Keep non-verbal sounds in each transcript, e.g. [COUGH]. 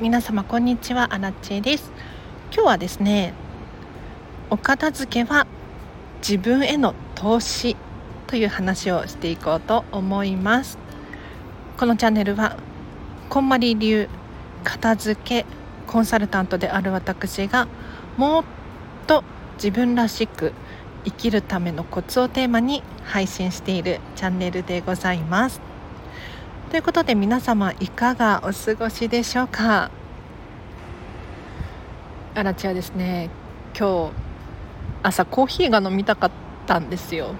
皆様こんにちは。アラチェです。今日はですねお片付けは自分への投資という話をしていこうと思います。このチャンネルはこんまり流片付けコンサルタントである私がもっと自分らしく生きるためのコツをテーマに配信しているチャンネルでございます。ということで皆様いかがお過ごしでしょうか？あらちはですね。今日朝コーヒーが飲みたかったんですよ。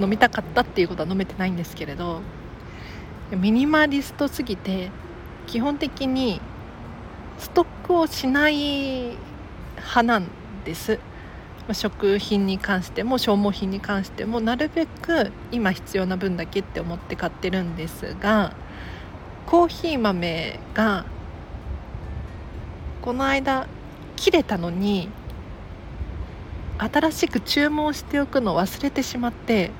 飲みたかったっていうことは飲めてないんですけれどミニマリストすぎて基本的にストックをしない派なんです。食品に関しても消耗品に関してもなるべく今必要な分だけって思って買ってるんですがコーヒー豆がこの間切れたのに新しく注文しておくのを忘れてしまって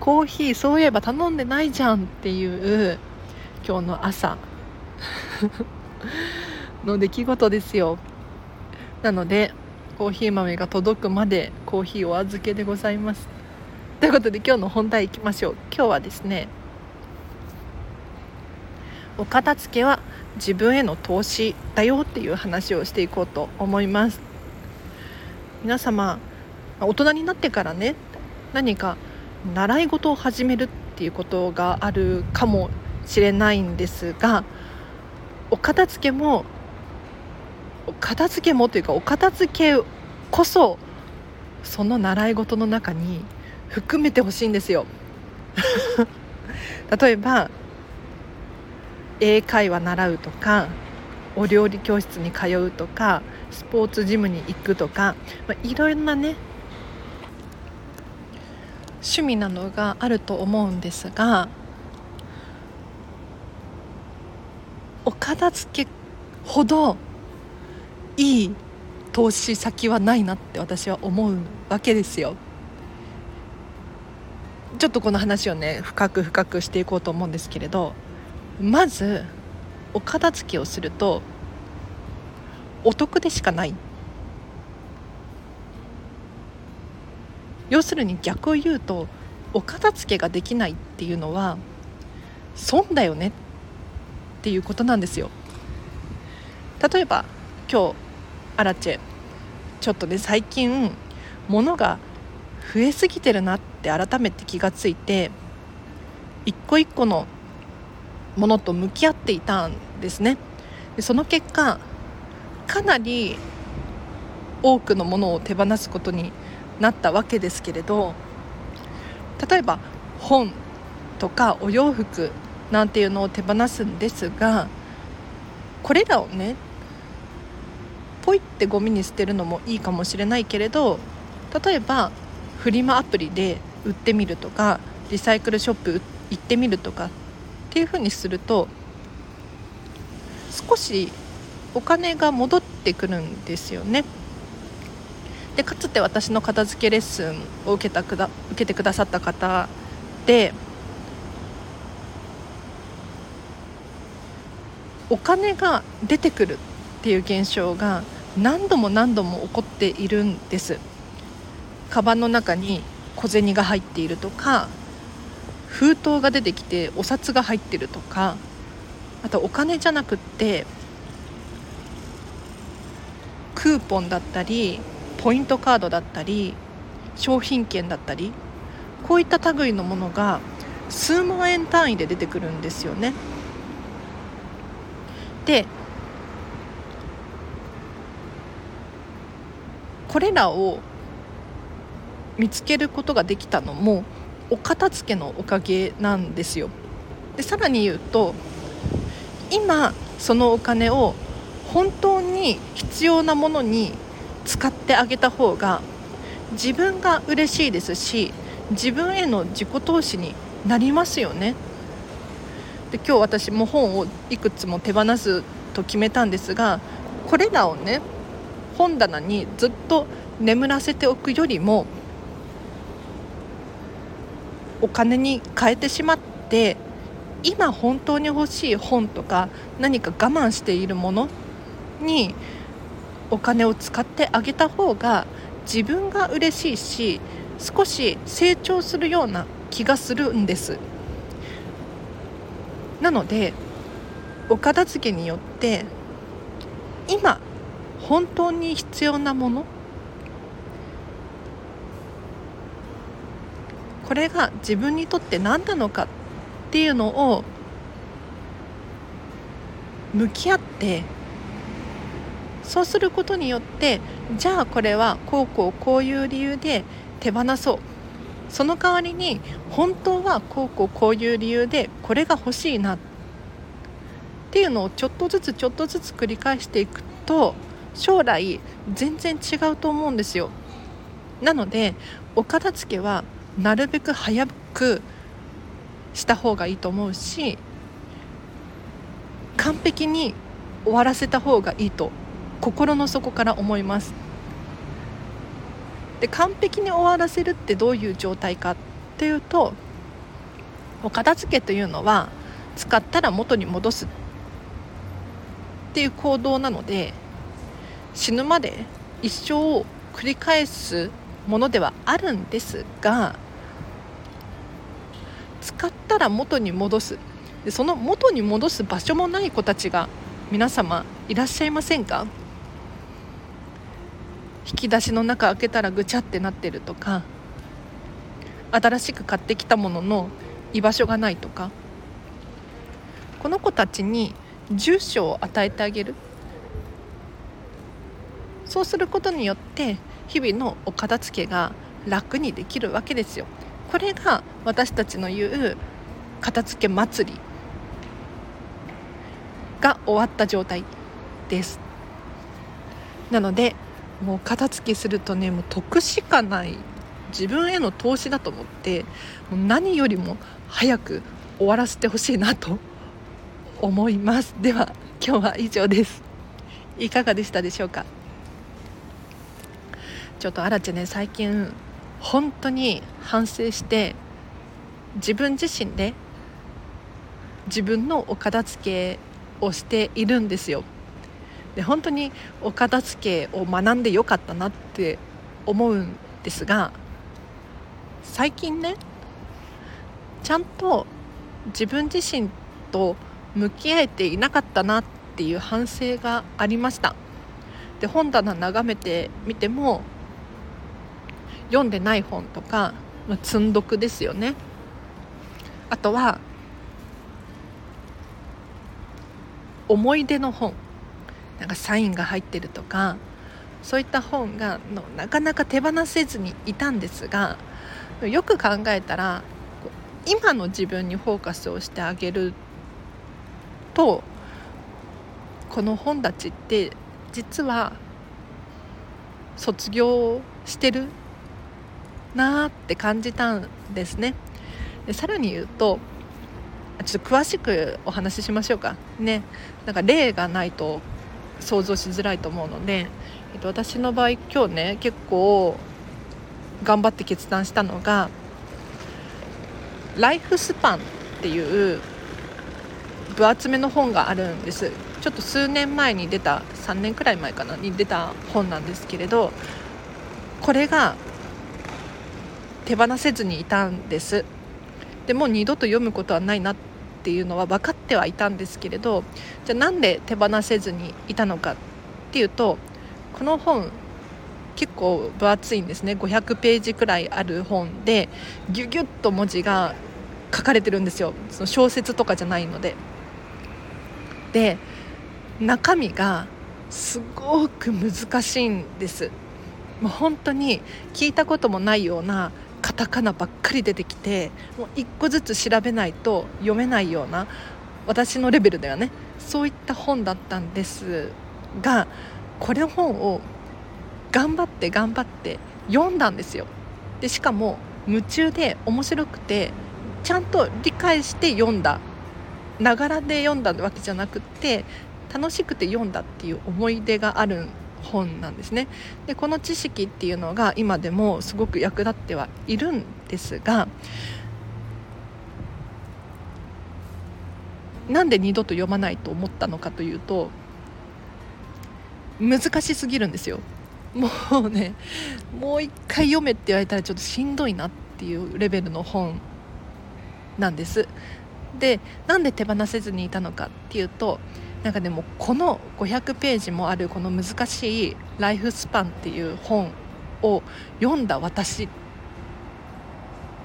コーヒーそういえば頼んでないじゃんっていう今日の朝 [LAUGHS] の出来事ですよ。なのでコーヒー豆が届くまでコーヒーお預けでございます。ということで今日の本題いきましょう。今日はですねお片付けは自分への投資だよっていう話をしていこうと思います。皆様大人になってからね何か習い事を始めるっていうことがあるかもしれないんですがお片付けもお片付けもというかお片付けこそその習い事の中に含めてほしいんですよ。[LAUGHS] 例えば英会話習うとかお料理教室に通うとかスポーツジムに行くとか、まあ、いろんなね趣味なのがあると思うんですがお片付けほどいい投資先はないなって私は思うわけですよ。ちょっとこの話をね深く深くしていこうと思うんですけれどまずお片付けをするとお得でしかない要するに逆を言うとお片付けができないっていうのは損だよねっていうことなんですよ例えば今日アラチェちょっとね最近物が増えすぎてるなって改めて気がついて一個一個のものと向き合っていたんですね。でその結果かなり多くのものを手放すことになったわけですけれど例えば本とかお洋服なんていうのを手放すんですがこれらをねポイってゴミに捨てるのもいいかもしれないけれど例えばフリマアプリで売ってみるとかリサイクルショップ行ってみるとかっていうふうにすると少しお金が戻ってくるんですよね。でかつて私の片付けレッスンを受けたくだ受けてくださった方でお金が出てくるっていう現象が何度も何度も起こっているんですカバンの中に小銭が入っているとか封筒が出てきてお札が入ってるとかあとお金じゃなくってクーポンだったりポイントカードだったり商品券だったりこういった類のものが数万円単位で出てくるんですよね。でこれらを見つけることができたのもお片付けのおかげなんですよ。でさらに言うと今そのお金を本当に必要なものに使ってあげた方が自分が嬉しいですし自分への自己投資になりますよね。で今日私も本をいくつも手放すと決めたんですがこれらをね本棚にずっと眠らせておくよりもお金に変えてしまって今本当に欲しい本とか何か我慢しているものにお金を使ってあげた方が自分が嬉しいし少し成長するような気がするんです。なのでお片付けによって今本当に必要なもの？これが自分にとって何なのかっていうのを向き合ってそうすることによってじゃあこれはこうこうこういう理由で手放そう。その代わりに本当はこうこうこういう理由でこれが欲しいなっていうのをちょっとずつちょっとずつ繰り返していくと将来全然違うと思うんですよ。なのでお片付けはなるべく早くした方がいいと思うし完璧に終わらせた方がいいと心の底から思います。で完璧に終わらせるってどういう状態かっていうとお片付けというのは使ったら元に戻すっていう行動なので死ぬまで一生を繰り返すものではあるんですが使ったら元に戻す。でその元に戻す場所もない子たちが皆様いらっしゃいませんか？引き出しの中開けたらぐちゃってなってるとか新しく買ってきたものの居場所がないとか。この子たちに住所を与えてあげる。そうすることによって日々のお片付けが楽にできるわけですよ。これが私たちの言う片付け祭りが終わった状態です。なのでもう片付けするとねもう得しかない。自分への投資だと思ってもう何よりも早く終わらせてほしいなと思います。では今日は以上です。いかがでしたでしょうか？ちょっとあらちね最近本当に反省して自分自身で自分のお片付けをしているんですよ。で本当にお片付けを学んでよかったなって思うんですが最近ねちゃんと自分自身と向き合えていなかったなっていう反省がありました。で本棚眺めてみても読んでない本とか、まあ、積んどくですよね。あとは思い出の本。なんかサインが入ってるとかそういった本がのなかなか手放せずにいたんですがよく考えたら今の自分にフォーカスをしてあげるとこの本たちって実は卒業してるなって感じたんですね。でさらに言うとちょっと詳しくお話ししましょうか。ね。なんか例がないと想像しづらいと思うので、えっと、私の場合今日ね結構頑張って決断したのがライフスパンっていう分厚めの本があるんです。ちょっと数年前に出た3年くらい前かなに出た本なんですけれどこれが手放せずにいたんです。でもう二度と読むことはないなっていうのは分かってはいたんですけれどじゃあなんで手放せずにいたのかっていうとこの本結構分厚いんですね。500ページくらいある本でギュギュッと文字が書かれてるんですよ。その小説とかじゃないので。で中身がすごく難しいんです。もう本当に聞いたこともないようなカタカナばっかり出てきてもう一個ずつ調べないと読めないような私のレベルではね。そういった本だったんですがこれ本を頑張って頑張って読んだんですよ。でしかも夢中で面白くてちゃんと理解して読んだ。ながらで読んだわけじゃなくって楽しくて読んだっていう思い出があるん本なんですね。でこの知識っていうのが今でもすごく役立ってはいるんですがなんで二度と読まないと思ったのかというと難しすぎるんですよ。もうねもう一回読めって言われたらちょっとしんどいなっていうレベルの本なんです。でなんで手放せずにいたのかっていうとなんかでもこの500ページもあるこの難しい「ライフスパン」っていう本を読んだ私っ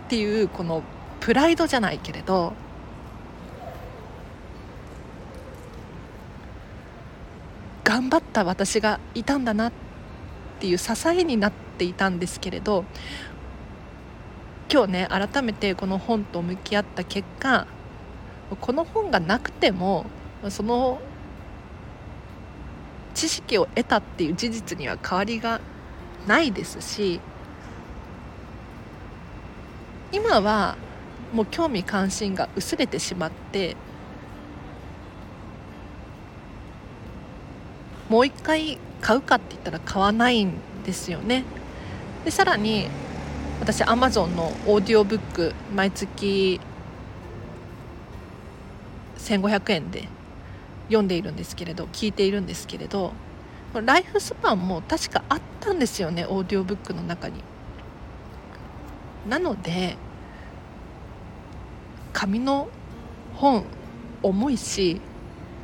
ていうこのプライドじゃないけれど頑張った私がいたんだなっていう支えになっていたんですけれど今日ね改めてこの本と向き合った結果この本がなくてもその知識を得たっていう事実には変わりがないですし今はもう興味関心が薄れてしまってもう一回買うかって言ったら買わないんですよね。でさらに私アマゾンのオーディオブック毎月1500円で読んでいるんですけれど聞いているんですけれどライフスパンも確かあったんですよねオーディオブックの中に。なので紙の本重いし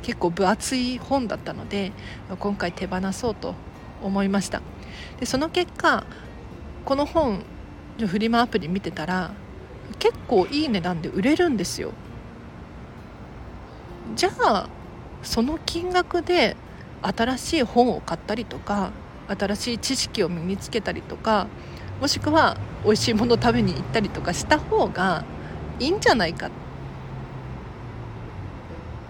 結構分厚い本だったので今回手放そうと思いましたでその結果この本フリマアプリ見てたら結構いい値段で売れるんですよじゃあその金額で新しい本を買ったりとか新しい知識を身につけたりとかもしくは美味しいもの食べに行ったりとかした方がいいんじゃないか。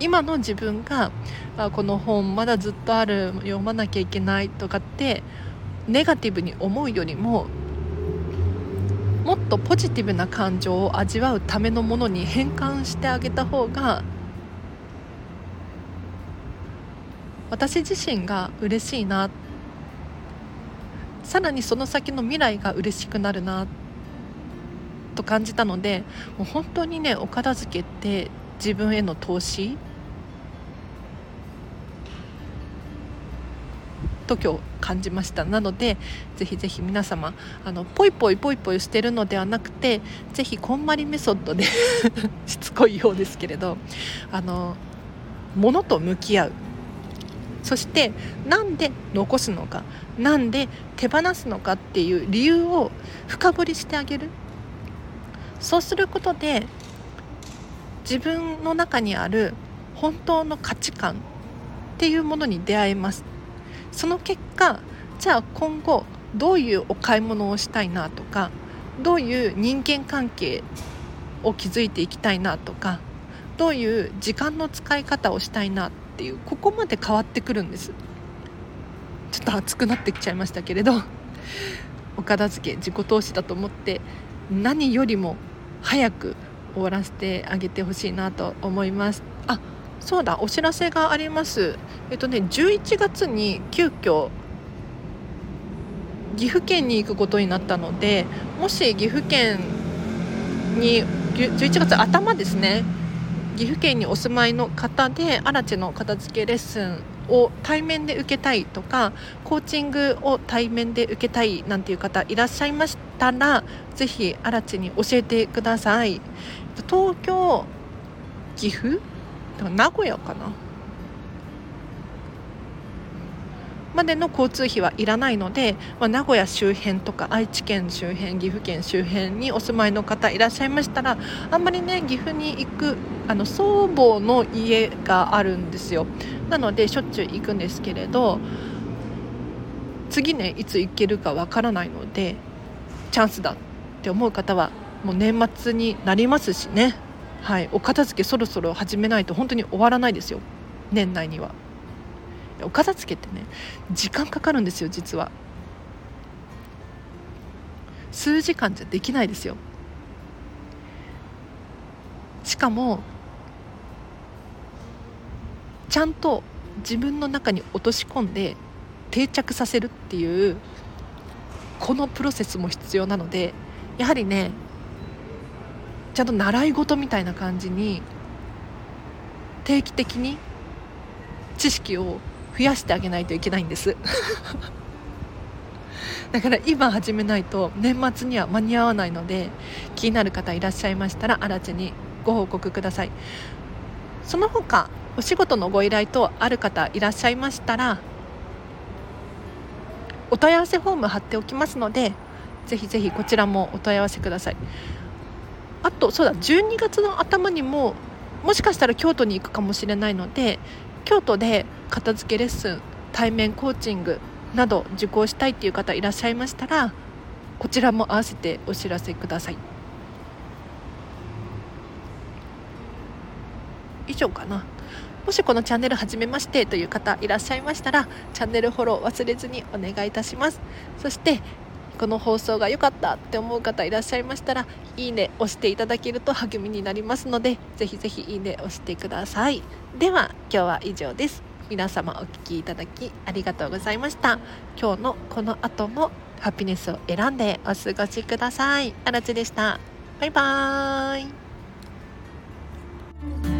今の自分があこの本まだずっとある読まなきゃいけないとかってネガティブに思うよりももっとポジティブな感情を味わうためのものに変換してあげた方が私自身が嬉しいな。さらにその先の未来が嬉しくなるな。と感じたのでもう本当にねお片付けって自分への投資？と今日感じました。なのでぜひぜひ皆様あのポイポイポイポイしてるのではなくてぜひこんまりメソッドで [LAUGHS] しつこいようですけれどあの物と向き合う。そしてなんで残すのかなんで手放すのかっていう理由を深掘りしてあげる。そうすることで自分の中にある本当の価値観っていうものに出会えます。その結果じゃあ今後どういうお買い物をしたいなとかどういう人間関係を築いていきたいなとかどういう時間の使い方をしたいなっていうここまで変わってくるんです。ちょっと熱くなってきちゃいましたけれどお片付け自己投資だと思って何よりも早く終わらせてあげてほしいなと思います。あそうだお知らせがあります。えっとね11月に急遽岐阜県に行くことになったのでもし岐阜県に11月頭ですね。岐阜県にお住まいの方でアラチの片付けレッスンを対面で受けたいとかコーチングを対面で受けたいなんていう方いらっしゃいましたらぜひアラチに教えてください。東京岐阜？名古屋かな？までの交通費はいらないので、まあ、名古屋周辺とか愛知県周辺岐阜県周辺にお住まいの方いらっしゃいましたらあんまりね岐阜に行くあの祖母の家があるんですよ。なのでしょっちゅう行くんですけれど次ねいつ行けるかわからないのでチャンスだって思う方はもう年末になりますしね。はいお片付けそろそろ始めないと本当に終わらないですよ。年内には。お片付けってね時間かかるんですよ実は。数時間じゃできないですよ。しかもちゃんと自分の中に落とし込んで定着させるっていうこのプロセスも必要なのでやはりねちゃんと習い事みたいな感じに定期的に知識を増やしてあげないといけないんです。[LAUGHS] だから今始めないと年末には間に合わないので気になる方いらっしゃいましたらあらちにご報告ください。その他お仕事のご依頼とある方いらっしゃいましたらお問い合わせフォーム貼っておきますのでぜひぜひこちらもお問い合わせください。あとそうだ12月の頭にももしかしたら京都に行くかもしれないので京都で片付けレッスン対面コーチングなど受講したいっていう方いらっしゃいましたらこちらも合わせてお知らせください。以上かな。もしこのチャンネル初めましてという方いらっしゃいましたらチャンネルフォロー忘れずにお願いいたします。そしてこの放送が良かったって思う方いらっしゃいましたらいいね押していただけると励みになりますのでぜひぜひいいね押してください。では今日は以上です。皆様お聴きいただきありがとうございました。今日のこの後もハピネスを選んでお過ごしください。あらちでした。バイバーイ。